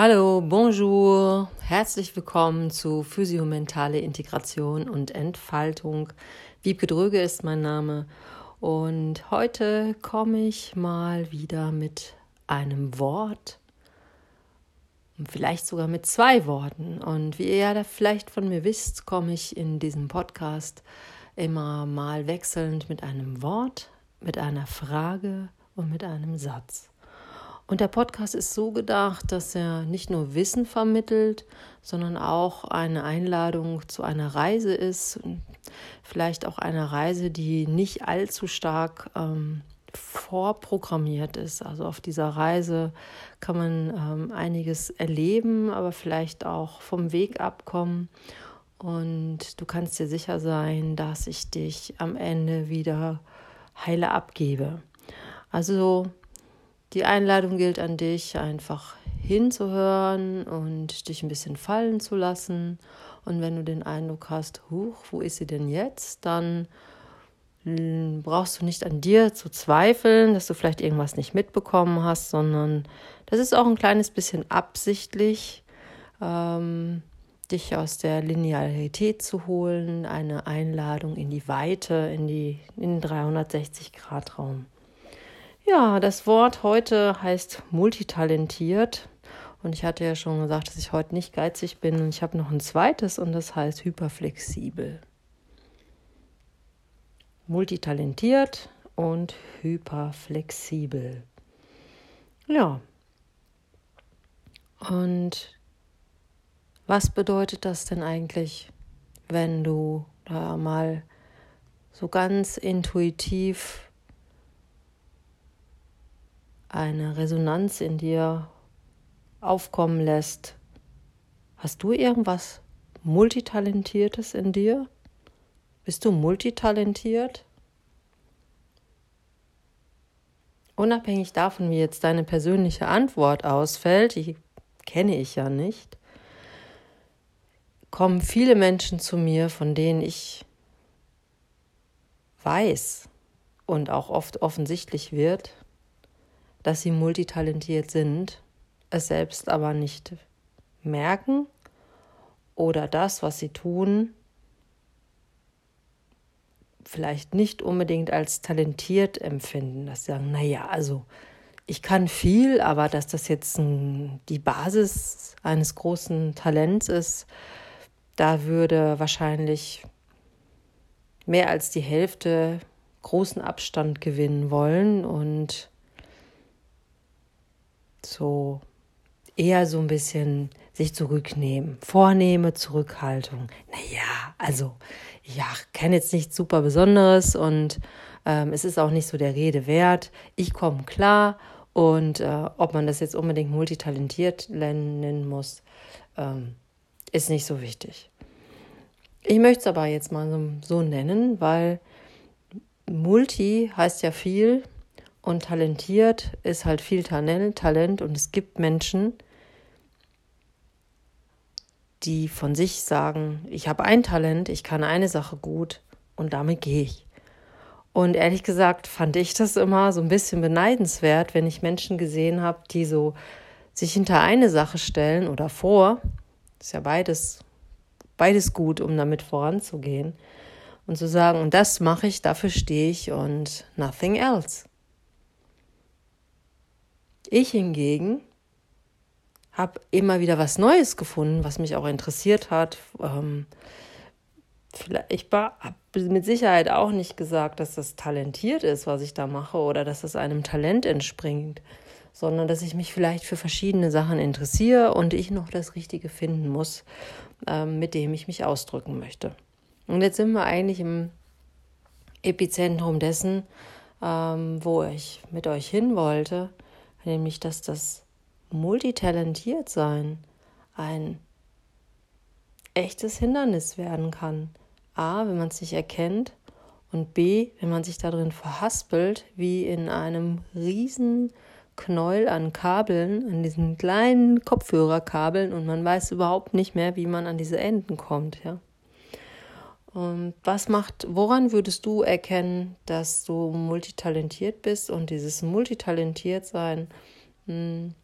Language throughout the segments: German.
Hallo, bonjour, herzlich willkommen zu Physiomentale Integration und Entfaltung. Wiebke Dröge ist mein Name und heute komme ich mal wieder mit einem Wort, vielleicht sogar mit zwei Worten. Und wie ihr ja vielleicht von mir wisst, komme ich in diesem Podcast immer mal wechselnd mit einem Wort, mit einer Frage und mit einem Satz. Und der Podcast ist so gedacht, dass er nicht nur Wissen vermittelt, sondern auch eine Einladung zu einer Reise ist. Vielleicht auch eine Reise, die nicht allzu stark ähm, vorprogrammiert ist. Also auf dieser Reise kann man ähm, einiges erleben, aber vielleicht auch vom Weg abkommen. Und du kannst dir sicher sein, dass ich dich am Ende wieder heile abgebe. Also die Einladung gilt an dich, einfach hinzuhören und dich ein bisschen fallen zu lassen. Und wenn du den Eindruck hast, huch, wo ist sie denn jetzt, dann hm, brauchst du nicht an dir zu zweifeln, dass du vielleicht irgendwas nicht mitbekommen hast, sondern das ist auch ein kleines bisschen absichtlich, ähm, dich aus der Linearität zu holen, eine Einladung in die Weite, in, die, in den 360-Grad-Raum. Ja, das Wort heute heißt multitalentiert. Und ich hatte ja schon gesagt, dass ich heute nicht geizig bin. Und ich habe noch ein zweites und das heißt hyperflexibel. Multitalentiert und hyperflexibel. Ja. Und was bedeutet das denn eigentlich, wenn du da mal so ganz intuitiv eine Resonanz in dir aufkommen lässt. Hast du irgendwas Multitalentiertes in dir? Bist du multitalentiert? Unabhängig davon, wie jetzt deine persönliche Antwort ausfällt, die kenne ich ja nicht, kommen viele Menschen zu mir, von denen ich weiß und auch oft offensichtlich wird, dass sie multitalentiert sind, es selbst aber nicht merken oder das, was sie tun, vielleicht nicht unbedingt als talentiert empfinden, dass sie sagen, naja, also ich kann viel, aber dass das jetzt ein, die Basis eines großen Talents ist, da würde wahrscheinlich mehr als die Hälfte großen Abstand gewinnen wollen und so eher so ein bisschen sich zurücknehmen. Vornehme Zurückhaltung. Naja, also ja, kenne jetzt nichts super Besonderes und ähm, es ist auch nicht so der Rede wert. Ich komme klar und äh, ob man das jetzt unbedingt multitalentiert nennen muss, ähm, ist nicht so wichtig. Ich möchte es aber jetzt mal so, so nennen, weil Multi heißt ja viel und talentiert ist halt viel Talent, und es gibt Menschen, die von sich sagen, ich habe ein Talent, ich kann eine Sache gut und damit gehe ich. Und ehrlich gesagt fand ich das immer so ein bisschen beneidenswert, wenn ich Menschen gesehen habe, die so sich hinter eine Sache stellen oder vor. Ist ja beides, beides gut, um damit voranzugehen. Und zu sagen, und das mache ich, dafür stehe ich und nothing else. Ich hingegen habe immer wieder was Neues gefunden, was mich auch interessiert hat. Ähm, ich habe mit Sicherheit auch nicht gesagt, dass das talentiert ist, was ich da mache, oder dass das einem Talent entspringt, sondern dass ich mich vielleicht für verschiedene Sachen interessiere und ich noch das Richtige finden muss, ähm, mit dem ich mich ausdrücken möchte. Und jetzt sind wir eigentlich im Epizentrum dessen, ähm, wo ich mit euch hin wollte nämlich dass das multitalentiert sein ein echtes Hindernis werden kann. A, wenn man es nicht erkennt und B, wenn man sich darin verhaspelt, wie in einem riesen Knäuel an Kabeln, an diesen kleinen Kopfhörerkabeln und man weiß überhaupt nicht mehr, wie man an diese Enden kommt, ja. Und was macht, woran würdest du erkennen, dass du multitalentiert bist und dieses multitalentiert sein hm,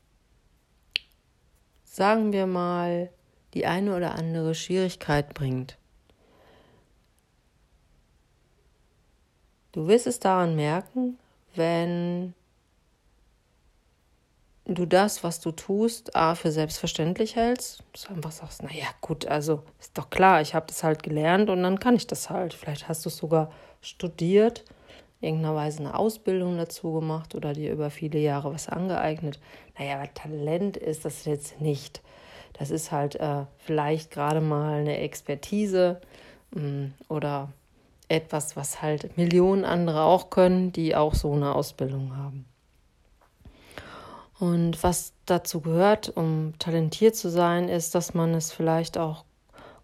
sagen wir mal, die eine oder andere Schwierigkeit bringt. Du wirst es daran merken, wenn du das, was du tust, A, für selbstverständlich hältst, dass du einfach sagst, naja, gut, also ist doch klar, ich habe das halt gelernt und dann kann ich das halt. Vielleicht hast du es sogar studiert, irgendeiner Weise eine Ausbildung dazu gemacht oder dir über viele Jahre was angeeignet. Naja, aber Talent ist das jetzt nicht. Das ist halt äh, vielleicht gerade mal eine Expertise mh, mm, oder etwas, was halt Millionen andere auch können, die auch so eine Ausbildung haben. Und was dazu gehört, um talentiert zu sein, ist, dass man es vielleicht auch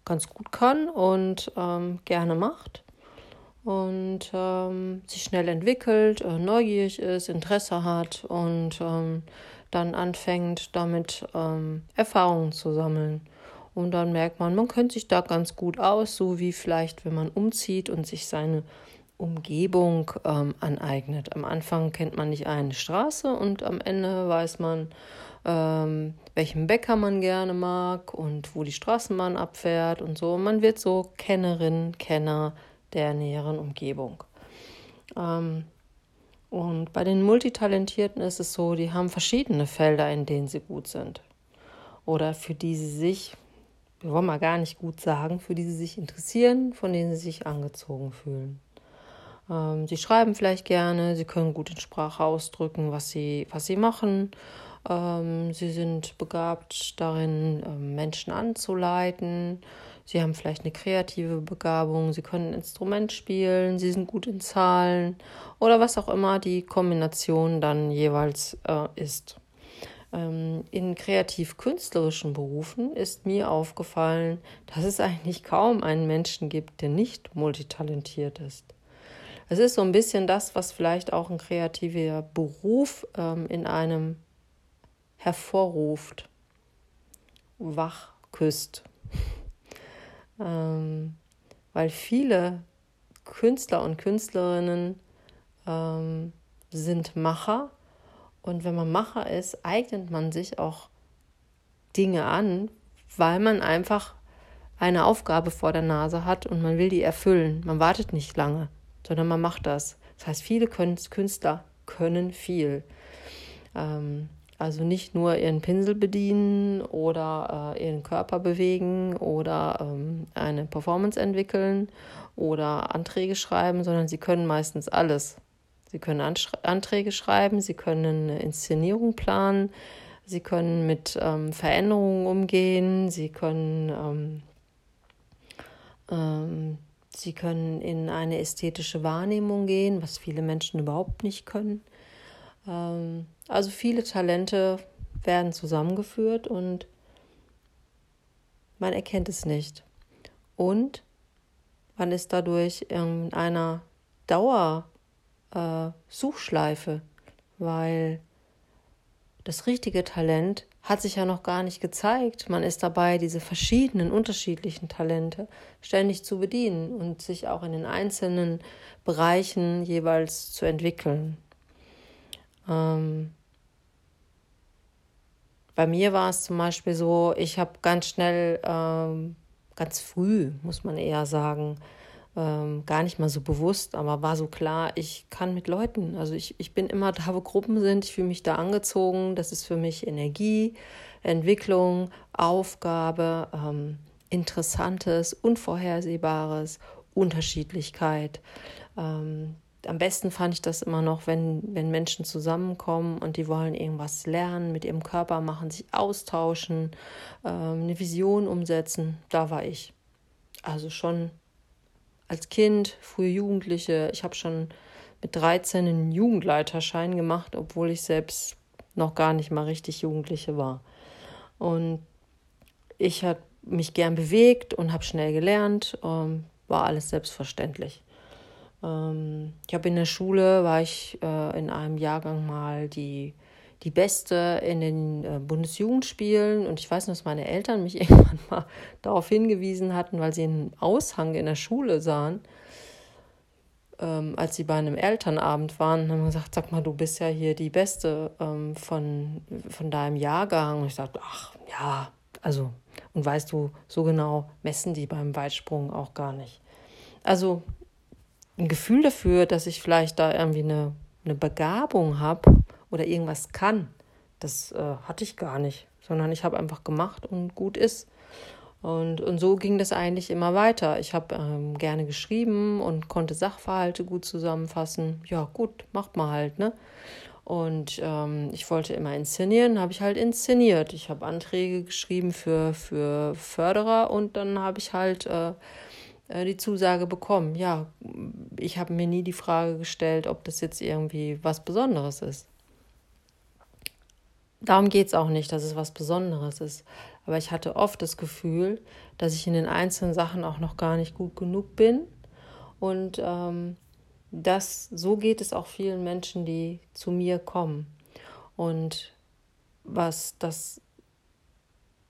ganz gut kann und ähm, gerne macht und ähm, sich schnell entwickelt, äh, neugierig ist, Interesse hat und ähm, dann anfängt, damit ähm, Erfahrungen zu sammeln. Und dann merkt man, man kennt sich da ganz gut aus, so wie vielleicht, wenn man umzieht und sich seine Umgebung ähm, aneignet. Am Anfang kennt man nicht eine Straße und am Ende weiß man, ähm, welchen Bäcker man gerne mag und wo die Straßenbahn abfährt und so. Man wird so Kennerin, Kenner der näheren Umgebung. Ähm, und bei den Multitalentierten ist es so, die haben verschiedene Felder, in denen sie gut sind. Oder für die sie sich, wir wollen mal gar nicht gut sagen, für die sie sich interessieren, von denen sie sich angezogen fühlen. Ähm, sie schreiben vielleicht gerne, sie können gut in Sprache ausdrücken, was sie, was sie machen. Ähm, sie sind begabt darin, ähm, Menschen anzuleiten. Sie haben vielleicht eine kreative Begabung, sie können ein Instrument spielen, sie sind gut in Zahlen oder was auch immer die Kombination dann jeweils äh, ist. Ähm, in kreativ-künstlerischen Berufen ist mir aufgefallen, dass es eigentlich kaum einen Menschen gibt, der nicht multitalentiert ist. Es ist so ein bisschen das, was vielleicht auch ein kreativer Beruf ähm, in einem hervorruft, wach küsst. ähm, weil viele Künstler und Künstlerinnen ähm, sind Macher und wenn man Macher ist, eignet man sich auch Dinge an, weil man einfach eine Aufgabe vor der Nase hat und man will die erfüllen. Man wartet nicht lange sondern man macht das. Das heißt, viele Künstler können viel. Ähm, also nicht nur ihren Pinsel bedienen oder äh, ihren Körper bewegen oder ähm, eine Performance entwickeln oder Anträge schreiben, sondern sie können meistens alles. Sie können Anträge schreiben, sie können eine Inszenierung planen, sie können mit ähm, Veränderungen umgehen, sie können ähm, ähm Sie können in eine ästhetische Wahrnehmung gehen, was viele Menschen überhaupt nicht können. Ähm, also viele Talente werden zusammengeführt und man erkennt es nicht. Und man ist dadurch in einer Dauersuchschleife, äh, weil das richtige Talent hat sich ja noch gar nicht gezeigt. Man ist dabei, diese verschiedenen, unterschiedlichen Talente ständig zu bedienen und sich auch in den einzelnen Bereichen jeweils zu entwickeln. Ähm bei mir war es zum Beispiel so, ich habe ganz schnell, ähm, ganz früh, muss man eher sagen, ähm, gar nicht mal so bewusst, aber war so klar, ich kann mit Leuten, also ich, ich bin immer da, wo Gruppen sind, ich fühle mich da angezogen, das ist für mich Energie, Entwicklung, Aufgabe, ähm, Interessantes, Unvorhersehbares, Unterschiedlichkeit. Ähm, am besten fand ich das immer noch, wenn, wenn Menschen zusammenkommen und die wollen irgendwas lernen, mit ihrem Körper machen, sich austauschen, ähm, eine Vision umsetzen. Da war ich. Also schon als Kind, frühe Jugendliche. Ich habe schon mit 13 einen Jugendleiterschein gemacht, obwohl ich selbst noch gar nicht mal richtig Jugendliche war. Und ich habe mich gern bewegt und habe schnell gelernt, ähm, war alles selbstverständlich. Ähm, ich habe in der Schule, war ich äh, in einem Jahrgang mal die die Beste in den äh, Bundesjugendspielen. Und ich weiß noch, dass meine Eltern mich irgendwann mal darauf hingewiesen hatten, weil sie einen Aushang in der Schule sahen, ähm, als sie bei einem Elternabend waren, haben wir gesagt, sag mal, du bist ja hier die Beste ähm, von, von deinem Jahrgang. Und ich sagte, ach ja, also, und weißt du, so genau messen die beim Weitsprung auch gar nicht. Also ein Gefühl dafür, dass ich vielleicht da irgendwie eine, eine Begabung habe oder irgendwas kann, das äh, hatte ich gar nicht, sondern ich habe einfach gemacht und gut ist. Und, und so ging das eigentlich immer weiter. Ich habe ähm, gerne geschrieben und konnte Sachverhalte gut zusammenfassen. Ja, gut, macht man halt, ne? Und ähm, ich wollte immer inszenieren, habe ich halt inszeniert. Ich habe Anträge geschrieben für, für Förderer und dann habe ich halt äh, äh die Zusage bekommen. Ja, ich habe mir nie die Frage gestellt, ob das jetzt irgendwie was Besonderes ist. Darum geht es auch nicht, dass es was Besonderes ist. Aber ich hatte oft das Gefühl, dass ich in den einzelnen Sachen auch noch gar nicht gut genug bin. Und ähm, das, so geht es auch vielen Menschen, die zu mir kommen. Und was das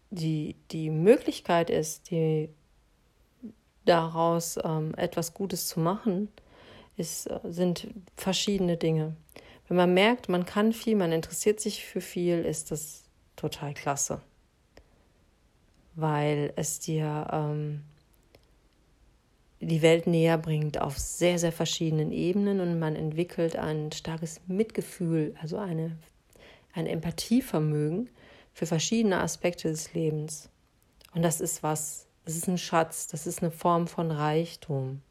die, die Möglichkeit ist, die daraus ähm, etwas Gutes zu machen, ist, äh, sind verschiedene Dinge. Wenn man merkt, man kann viel, man interessiert sich für viel, ist das total klasse. Weil es dir ähm, die Welt näher bringt auf sehr, sehr verschiedenen Ebenen und man entwickelt ein starkes Mitgefühl, also eine, ein Empathievermögen für verschiedene Aspekte des Lebens. Und das ist was, das ist ein Schatz, das ist eine Form von Reichtum.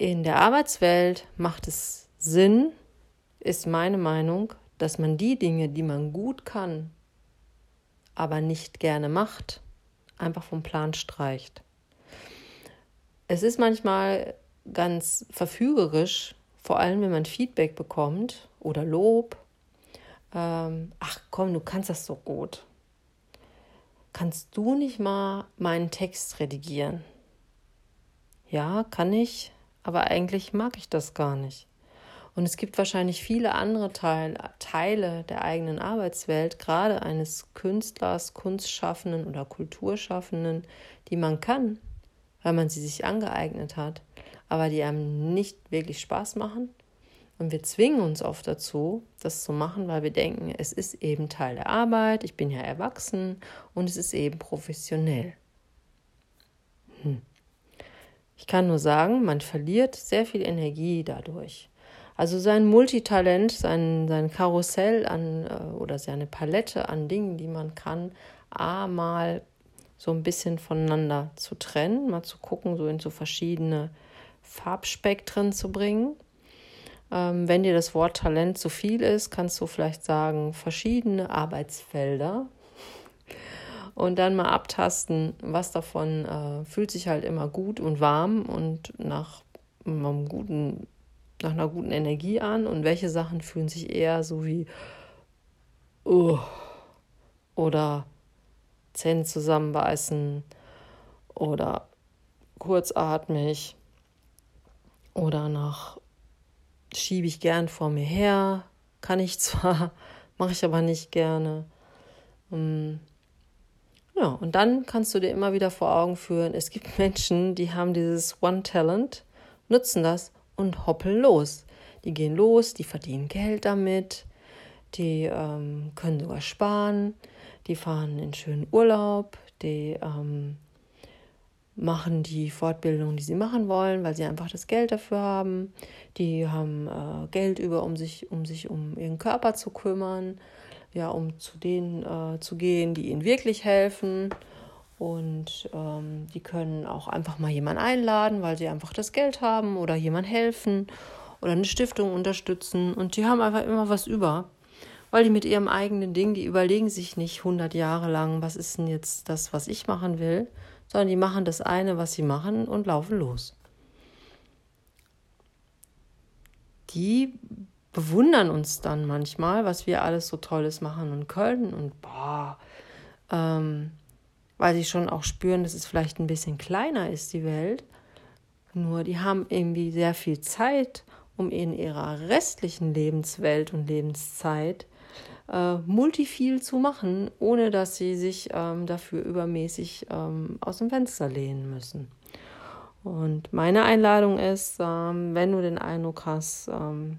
In der Arbeitswelt macht es Sinn, ist meine Meinung, dass man die Dinge, die man gut kann, aber nicht gerne macht, einfach vom Plan streicht. Es ist manchmal ganz verfügerisch, vor allem wenn man Feedback bekommt oder Lob. Ähm, ach komm, du kannst das so gut. Kannst du nicht mal meinen Text redigieren? Ja, kann ich aber eigentlich mag ich das gar nicht. Und es gibt wahrscheinlich viele andere Teil, Teile der eigenen Arbeitswelt, gerade eines Künstlers, Kunstschaffenden oder Kulturschaffenden, die man kann, weil man sie sich angeeignet hat, aber die einem nicht wirklich Spaß machen. Und wir zwingen uns oft dazu, das zu machen, weil wir denken, es ist eben Teil der Arbeit, ich bin ja erwachsen und es ist eben professionell. Hm. Ich kann nur sagen, man verliert sehr viel Energie dadurch. Also sein Multitalent, sein, sein Karussell an äh, oder seine Palette an Dingen, die man kann, A mal so ein bisschen voneinander zu trennen, mal zu gucken, so in so verschiedene Farbspektren zu bringen. Ähm, wenn dir das Wort Talent zu viel ist, kannst du vielleicht sagen, verschiedene Arbeitsfelder, und dann mal abtasten, was davon äh, fühlt sich halt immer gut und warm und nach einem guten, nach einer guten Energie an und welche Sachen fühlen sich eher so wie uh, oder Zähne zusammenbeißen oder kurzatmig oder nach schiebe ich gern vor mir her, kann ich zwar, mache ich aber nicht gerne. Um, ja, und dann kannst du dir immer wieder vor Augen führen, es gibt Menschen, die haben dieses One-Talent, nutzen das und hoppeln los. Die gehen los, die verdienen Geld damit, die ähm, können sogar sparen, die fahren in schönen Urlaub, die ähm, machen die Fortbildung, die sie machen wollen, weil sie einfach das Geld dafür haben. Die haben äh, Geld über, um sich, um sich um ihren Körper zu kümmern ja, um zu denen äh, zu gehen, die ihnen wirklich helfen. Und ähm, die können auch einfach mal jemanden einladen, weil sie einfach das Geld haben oder jemand helfen oder eine Stiftung unterstützen. Und die haben einfach immer was über, weil die mit ihrem eigenen Ding, die überlegen sich nicht 100 Jahre lang, was ist denn jetzt das, was ich machen will, sondern die machen das eine, was sie machen und laufen los. Die bewundern uns dann manchmal, was wir alles so Tolles machen und können und boah, ähm, weil sie schon auch spüren, dass es vielleicht ein bisschen kleiner ist, die Welt. Nur die haben irgendwie sehr viel Zeit, um in ihrer restlichen Lebenswelt und Lebenszeit äh, multiviel zu machen, ohne dass sie sich ähm, dafür übermäßig ähm, aus dem Fenster lehnen müssen. Und meine Einladung ist, ähm, wenn du den Eindruck hast, ähm,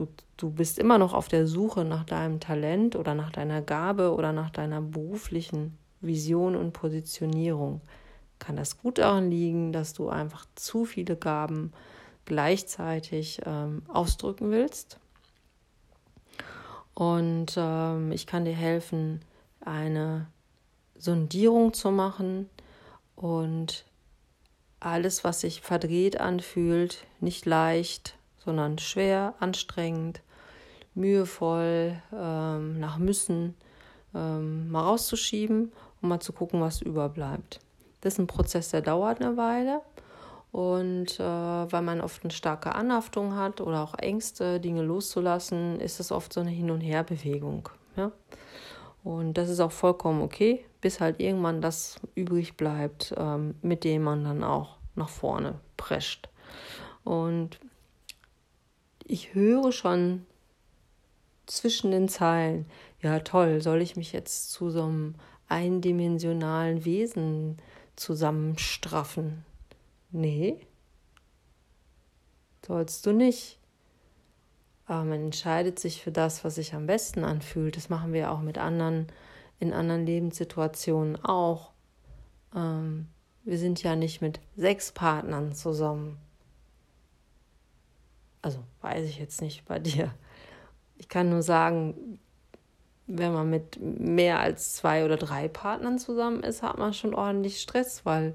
du, du bist immer noch auf der Suche nach deinem Talent oder nach deiner Gabe oder nach deiner beruflichen Vision und Positionierung, kann das gut daran liegen, dass du einfach zu viele Gaben gleichzeitig ähm, ausdrücken willst. Und ähm, ich kann dir helfen, eine Sondierung zu machen und alles, was sich verdreht anfühlt, nicht leicht, sondern schwer, anstrengend, mühevoll, ähm, nach müssen, ähm, mal rauszuschieben und mal zu gucken, was überbleibt. Das ist ein Prozess, der dauert eine Weile. Und äh, weil man oft eine starke Anhaftung hat oder auch Ängste, Dinge loszulassen, ist es oft so eine Hin- und Herbewegung. Ja? Und das ist auch vollkommen okay, bis halt irgendwann das übrig bleibt, ähm, mit dem man dann auch nach vorne prescht. Und ich höre schon zwischen den Zeilen, ja toll, soll ich mich jetzt zu so einem eindimensionalen Wesen zusammenstraffen? Nee, sollst du nicht. Aber man entscheidet sich für das, was sich am besten anfühlt. Das machen wir auch mit anderen, in anderen Lebenssituationen auch. Ähm, wir sind ja nicht mit sechs Partnern zusammen. Also weiß ich jetzt nicht bei dir. Ich kann nur sagen, wenn man mit mehr als zwei oder drei Partnern zusammen ist, hat man schon ordentlich Stress, weil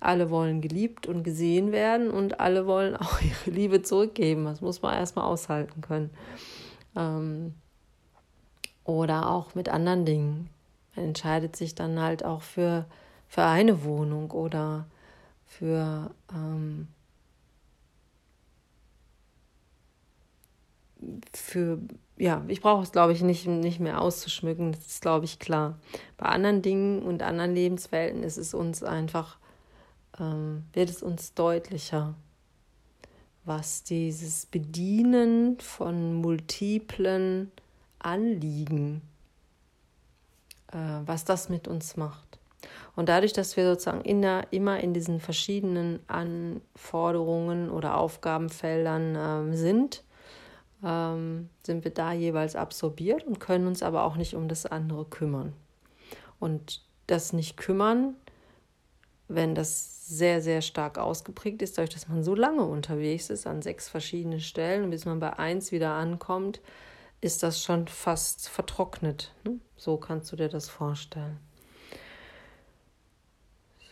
alle wollen geliebt und gesehen werden und alle wollen auch ihre Liebe zurückgeben. Das muss man erstmal aushalten können. Ähm, oder auch mit anderen Dingen. Man entscheidet sich dann halt auch für, für eine Wohnung oder für ähm, für, ja, ich brauche es, glaube ich, nicht, nicht mehr auszuschmücken, das ist, glaube ich, klar. Bei anderen Dingen und anderen Lebenswelten ist es uns einfach, ähm, wird es uns deutlicher, was dieses Bedienen von multiplen Anliegen, äh, was das mit uns macht. Und dadurch, dass wir sozusagen in der, immer in diesen verschiedenen Anforderungen oder Aufgabenfeldern äh, sind, ähm, sind wir da jeweils absorbiert und können uns aber auch nicht um das andere kümmern. Und das nicht kümmern, wenn das sehr, sehr stark ausgeprägt ist, dadurch, dass man so lange unterwegs ist an sechs verschiedenen Stellen und bis man bei eins wieder ankommt, ist das schon fast vertrocknet. Ne? So kannst du dir das vorstellen.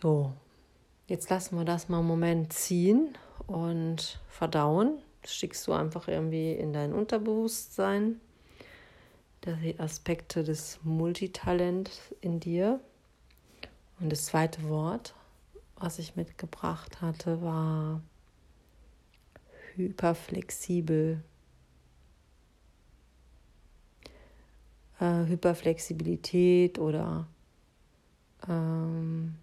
So, jetzt lassen wir das mal einen Moment ziehen und verdauen. Das schickst du einfach irgendwie in dein Unterbewusstsein. Die Aspekte des Multitalents in dir. Und das zweite Wort, was ich mitgebracht hatte, war hyperflexibel. Äh, Hyperflexibilität oder ähm,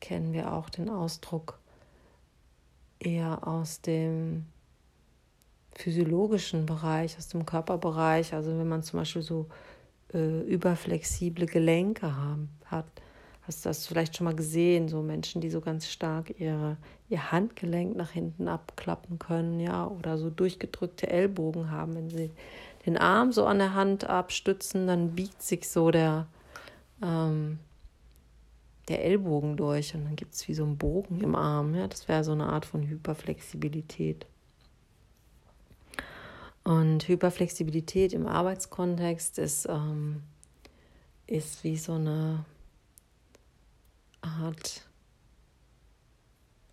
kennen wir auch den Ausdruck eher aus dem physiologischen Bereich, aus dem Körperbereich. Also wenn man zum Beispiel so äh, überflexible Gelenke haben, hat, hast du das vielleicht schon mal gesehen, so Menschen, die so ganz stark ihre, ihr Handgelenk nach hinten abklappen können, ja, oder so durchgedrückte Ellbogen haben, wenn sie den Arm so an der Hand abstützen, dann biegt sich so der, ähm, der Ellbogen durch und dann gibt es wie so einen Bogen im Arm. Ja? Das wäre so eine Art von Hyperflexibilität. Und Hyperflexibilität im Arbeitskontext ist, ähm, ist wie so eine Art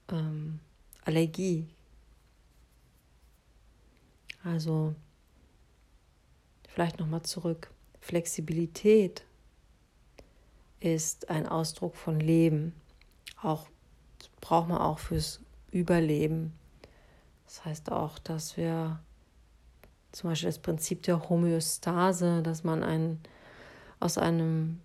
ähm, Allergie. Also vielleicht nochmal zurück. Flexibilität ist ein Ausdruck von Leben. Auch braucht man auch fürs Überleben. Das heißt auch, dass wir zum Beispiel das Prinzip der Homöostase, dass man ein, aus einem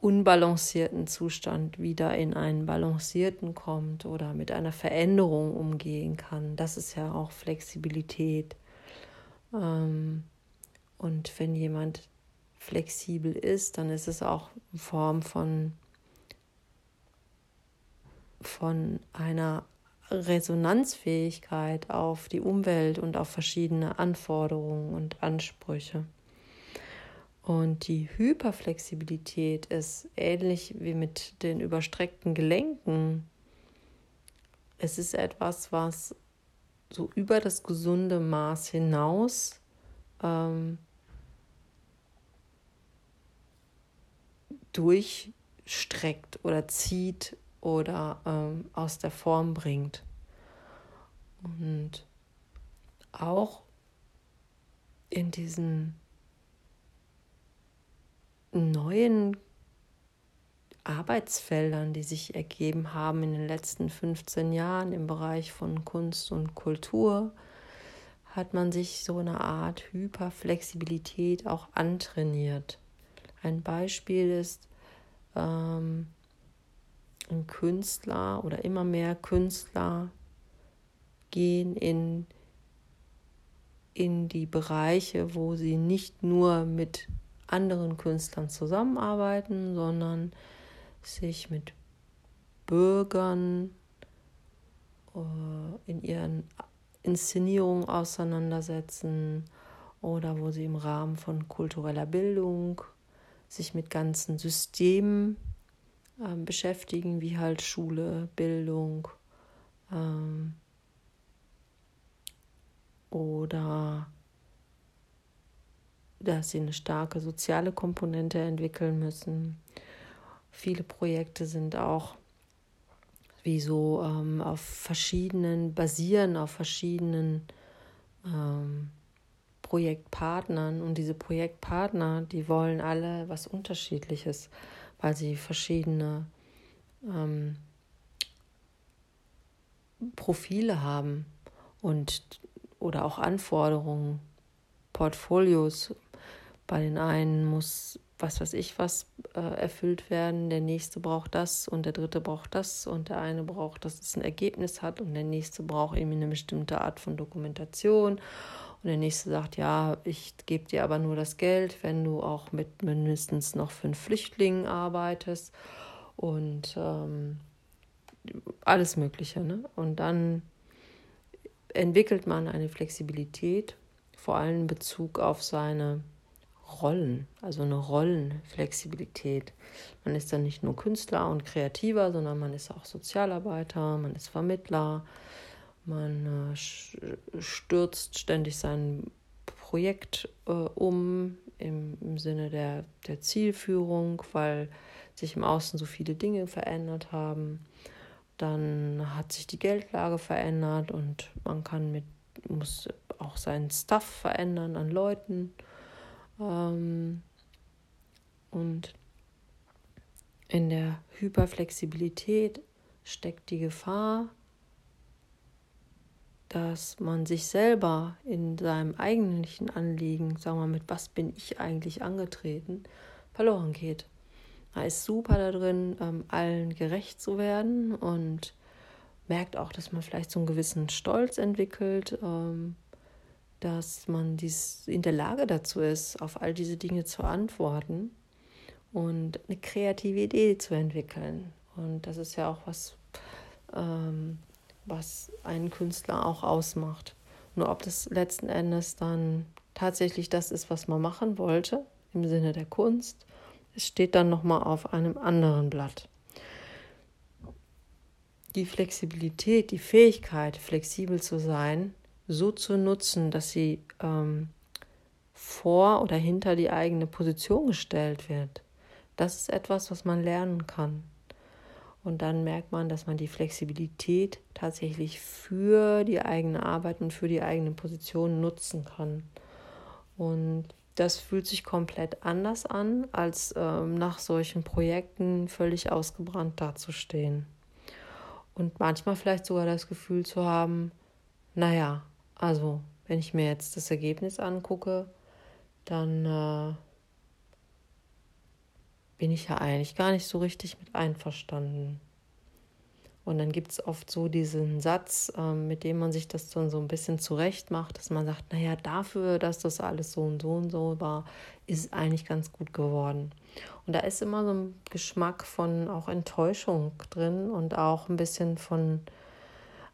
unbalancierten Zustand wieder in einen balancierten kommt oder mit einer Veränderung umgehen kann. Das ist ja auch Flexibilität. Ähm, und wenn jemand flexibel ist, dann ist es auch in Form von, von einer Resonanzfähigkeit auf die Umwelt und auf verschiedene Anforderungen und Ansprüche. Und die Hyperflexibilität ist ähnlich wie mit den überstreckten Gelenken. Es ist etwas, was so über das gesunde Maß hinaus ähm, durchstreckt oder zieht oder ähm, aus der Form bringt. Und auch in diesen neuen Arbeitsfeldern, die sich ergeben haben in den letzten 15 Jahren im Bereich von Kunst und Kultur, hat man sich so eine Art Hyperflexibilität auch antrainiert. Ein Beispiel ist ähm, ein Künstler oder immer mehr Künstler gehen in, in die Bereiche, wo sie nicht nur mit anderen Künstlern zusammenarbeiten, sondern sich mit Bürgern äh, in ihren Inszenierungen auseinandersetzen oder wo sie im Rahmen von kultureller Bildung sich mit ganzen Systemen äh, beschäftigen, wie halt Schule, Bildung ähm, oder dass sie eine starke soziale Komponente entwickeln müssen. Viele Projekte sind auch wie so ähm, auf verschiedenen, basieren auf verschiedenen ähm, Projektpartnern und diese Projektpartner, die wollen alle was Unterschiedliches, weil sie verschiedene ähm, Profile haben und oder auch Anforderungen, Portfolios. Bei den einen muss was weiß ich was äh, erfüllt werden, der nächste braucht das und der dritte braucht das und der eine braucht, dass es ein Ergebnis hat und der nächste braucht irgendwie eine bestimmte Art von Dokumentation und der nächste sagt, ja, ich gebe dir aber nur das Geld, wenn du auch mit mindestens noch fünf Flüchtlingen arbeitest und ähm, alles Mögliche. Ne? Und dann entwickelt man eine Flexibilität, vor allem in Bezug auf seine Rollen, also eine Rollenflexibilität. Man ist dann nicht nur Künstler und Kreativer, sondern man ist auch Sozialarbeiter, man ist Vermittler, man äh, stürzt ständig sein Projekt äh, um im, im Sinne der, der Zielführung, weil sich im Außen so viele Dinge verändert haben. Dann hat sich die Geldlage verändert und man kann mit, muss auch seinen Stuff verändern an Leuten. Ähm, und in der Hyperflexibilität steckt die Gefahr, dass man sich selber in seinem eigentlichen Anliegen, sagen wir mal, mit was bin ich eigentlich angetreten, verloren geht. Man ist super da drin, ähm, allen gerecht zu werden und merkt auch, dass man vielleicht so einen gewissen Stolz entwickelt, ähm, dass man dies in der Lage dazu ist, auf all diese Dinge zu antworten und eine kreative Idee zu entwickeln. Und das ist ja auch was, ähm, was einen Künstler auch ausmacht. Nur ob das letzten Endes dann tatsächlich das ist, was man machen wollte, im Sinne der Kunst, es steht dann nochmal auf einem anderen Blatt. Die Flexibilität, die Fähigkeit, flexibel zu sein, so zu nutzen, dass sie ähm, vor oder hinter die eigene Position gestellt wird, das ist etwas, was man lernen kann. Und dann merkt man, dass man die Flexibilität tatsächlich für die eigene Arbeit und für die eigene Position nutzen kann. Und das fühlt sich komplett anders an, als ähm, nach solchen Projekten völlig ausgebrannt dazustehen. Und manchmal vielleicht sogar das Gefühl zu haben, naja, also wenn ich mir jetzt das Ergebnis angucke, dann äh, bin ich ja eigentlich gar nicht so richtig mit einverstanden. Und dann gibt es oft so diesen Satz, ähm, mit dem man sich das dann so ein bisschen zurecht macht, dass man sagt, naja, dafür, dass das alles so und so und so war, ist es eigentlich ganz gut geworden. Und da ist immer so ein Geschmack von auch Enttäuschung drin und auch ein bisschen von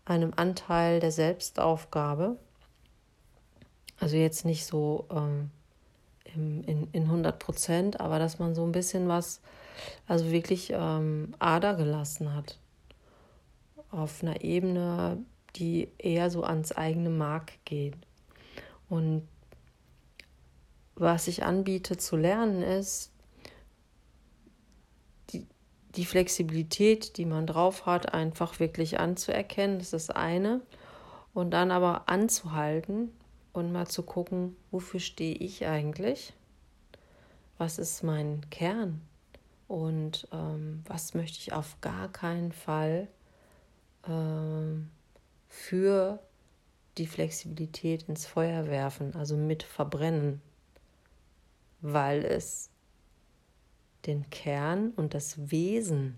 einem Anteil der Selbstaufgabe. Also jetzt nicht so ähm, in, in, in 100 Prozent, aber dass man so ein bisschen was, also wirklich ähm, Ader gelassen hat. Auf einer Ebene, die eher so ans eigene Mark geht. Und was ich anbiete zu lernen ist, die, die Flexibilität, die man drauf hat, einfach wirklich anzuerkennen, das ist das eine. Und dann aber anzuhalten und mal zu gucken, wofür stehe ich eigentlich? Was ist mein Kern? Und ähm, was möchte ich auf gar keinen Fall ähm, für die Flexibilität ins Feuer werfen, also mit verbrennen, weil es den Kern und das Wesen,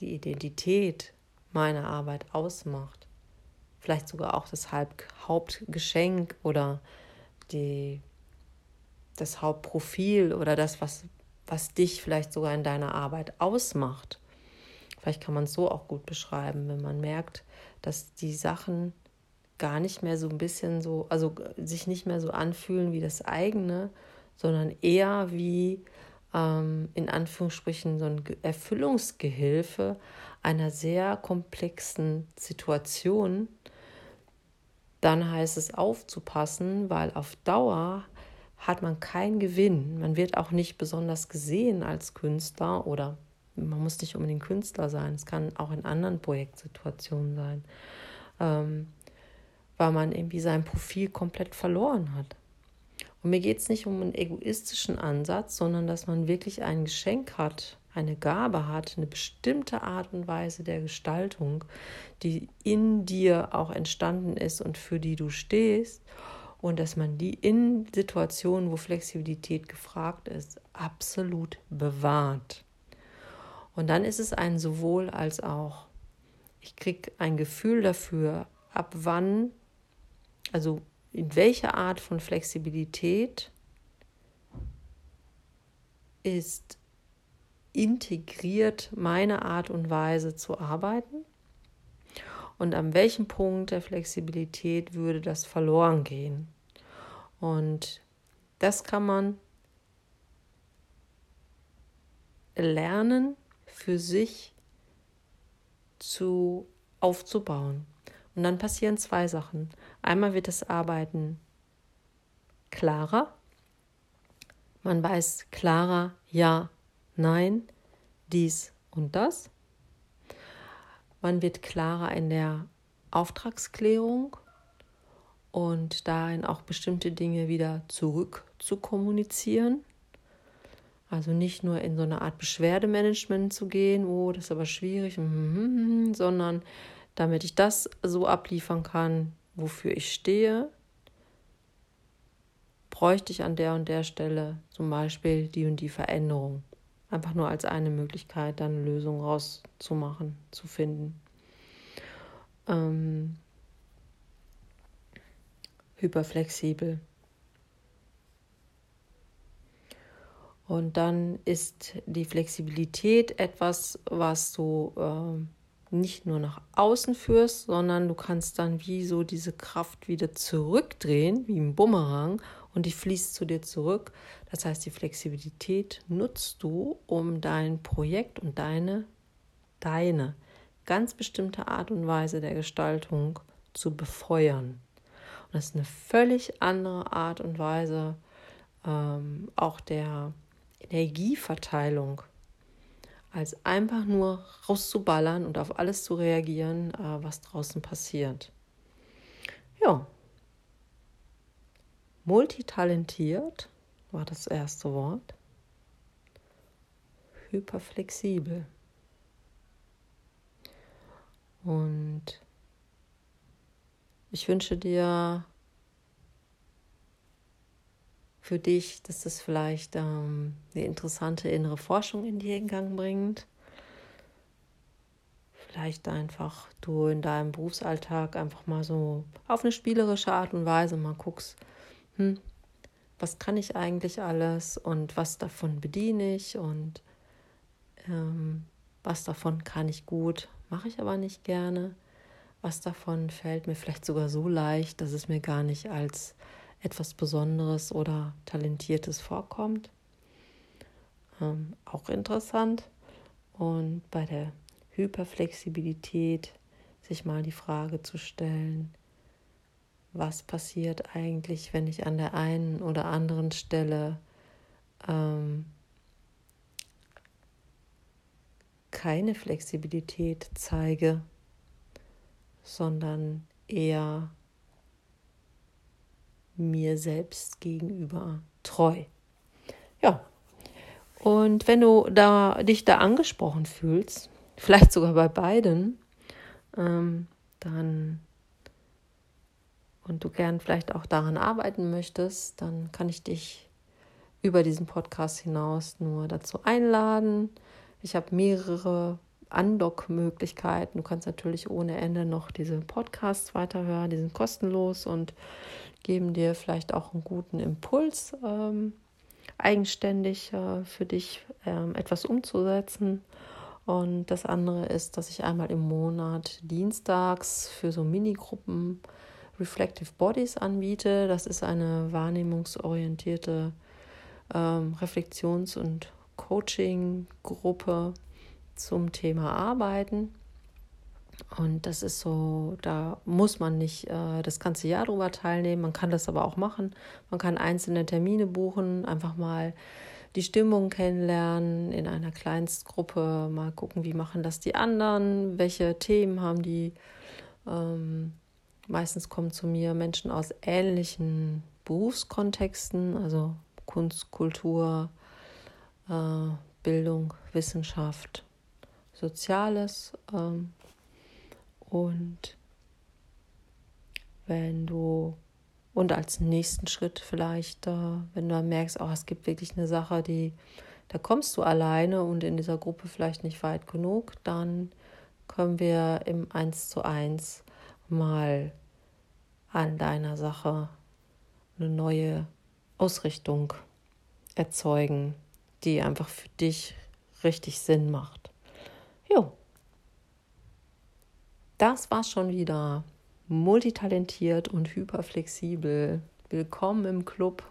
die Identität meiner Arbeit ausmacht vielleicht sogar auch das Hauptgeschenk oder die, das Hauptprofil oder das, was, was dich vielleicht sogar in deiner Arbeit ausmacht. Vielleicht kann man es so auch gut beschreiben, wenn man merkt, dass die Sachen gar nicht mehr so ein bisschen so, also sich nicht mehr so anfühlen wie das eigene, sondern eher wie ähm, in Anführungsstrichen so ein Erfüllungsgehilfe einer sehr komplexen Situation, dann heißt es aufzupassen, weil auf Dauer hat man keinen Gewinn. Man wird auch nicht besonders gesehen als Künstler oder man muss nicht unbedingt Künstler sein. Es kann auch in anderen Projektsituationen sein, ähm, weil man irgendwie sein Profil komplett verloren hat. Und mir geht es nicht um einen egoistischen Ansatz, sondern dass man wirklich ein Geschenk hat, eine Gabe hat, eine bestimmte Art und Weise der Gestaltung, die in dir auch entstanden ist und für die du stehst und dass man die in Situationen, wo Flexibilität gefragt ist, absolut bewahrt. Und dann ist es ein sowohl als auch. Ich kriege ein Gefühl dafür, ab wann, also in welcher Art von Flexibilität ist integriert meine Art und Weise zu arbeiten? Und an welchem Punkt der Flexibilität würde das verloren gehen? Und das kann man lernen, für sich zu aufzubauen. Und dann passieren zwei Sachen. Einmal wird das Arbeiten klarer. Man weiß klarer, ja, nein, dies und das. Man wird klarer in der Auftragsklärung und darin auch bestimmte Dinge wieder zurück zu kommunizieren. Also nicht nur in so eine Art Beschwerdemanagement zu gehen, oh, das ist aber schwierig, sondern damit ich das so abliefern kann, wofür ich stehe, bräuchte ich an der und der Stelle zum Beispiel die und die Veränderung. Einfach nur als eine Möglichkeit, dann eine Lösung rauszumachen, zu finden. Ähm, hyperflexibel. Und dann ist die Flexibilität etwas, was du äh, nicht nur nach außen führst, sondern du kannst dann wie so diese Kraft wieder zurückdrehen, wie ein Bumerang, und die fließt zu dir zurück. Das heißt, die Flexibilität nutzt du, um dein Projekt und deine, deine ganz bestimmte Art und Weise der Gestaltung zu befeuern. Und das ist eine völlig andere Art und Weise ähm, auch der Energieverteilung, als einfach nur rauszuballern und auf alles zu reagieren, äh, was draußen passiert. Ja, Multitalentiert war das erste Wort. Hyperflexibel. Und ich wünsche dir für dich, dass das vielleicht ähm, eine interessante innere Forschung in dir in Gang bringt. Vielleicht einfach du in deinem Berufsalltag einfach mal so auf eine spielerische Art und Weise mal guckst, hm, was kann ich eigentlich alles und was davon bediene ich und ähm, was davon kann ich gut mache ich aber nicht gerne. Was davon fällt mir vielleicht sogar so leicht, dass es mir gar nicht als etwas Besonderes oder Talentiertes vorkommt. Ähm, auch interessant. Und bei der Hyperflexibilität sich mal die Frage zu stellen, was passiert eigentlich, wenn ich an der einen oder anderen Stelle ähm, keine Flexibilität zeige, sondern eher mir selbst gegenüber treu. Ja. Und wenn du da, dich da angesprochen fühlst, vielleicht sogar bei beiden, ähm, dann und du gern vielleicht auch daran arbeiten möchtest, dann kann ich dich über diesen Podcast hinaus nur dazu einladen. Ich habe mehrere Andock-Möglichkeiten. Du kannst natürlich ohne Ende noch diese Podcasts weiterhören, die sind kostenlos und geben dir vielleicht auch einen guten Impuls, ähm, eigenständig äh, für dich ähm, etwas umzusetzen. Und das andere ist, dass ich einmal im Monat dienstags für so Minigruppen Reflective Bodies anbiete. Das ist eine wahrnehmungsorientierte ähm, Reflexions- und Coaching-Gruppe zum Thema Arbeiten. Und das ist so, da muss man nicht äh, das ganze Jahr drüber teilnehmen. Man kann das aber auch machen. Man kann einzelne Termine buchen, einfach mal die Stimmung kennenlernen in einer Kleinstgruppe, mal gucken, wie machen das die anderen, welche Themen haben die. Ähm, meistens kommen zu mir Menschen aus ähnlichen Berufskontexten, also Kunst, Kultur, äh, Bildung, Wissenschaft, Soziales. Ähm, und wenn du und als nächsten Schritt vielleicht, äh, wenn du merkst, oh, es gibt wirklich eine Sache, die, da kommst du alleine und in dieser Gruppe vielleicht nicht weit genug, dann können wir im Eins zu eins mal an deiner Sache eine neue Ausrichtung erzeugen, die einfach für dich richtig Sinn macht. Jo, das war schon wieder multitalentiert und hyperflexibel. Willkommen im Club.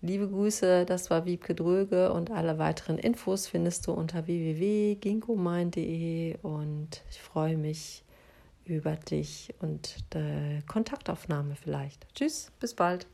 Liebe Grüße, das war Wiebke Dröge und alle weiteren Infos findest du unter www.ginkomind.de und ich freue mich über dich und Kontaktaufnahme vielleicht. Tschüss, bis bald.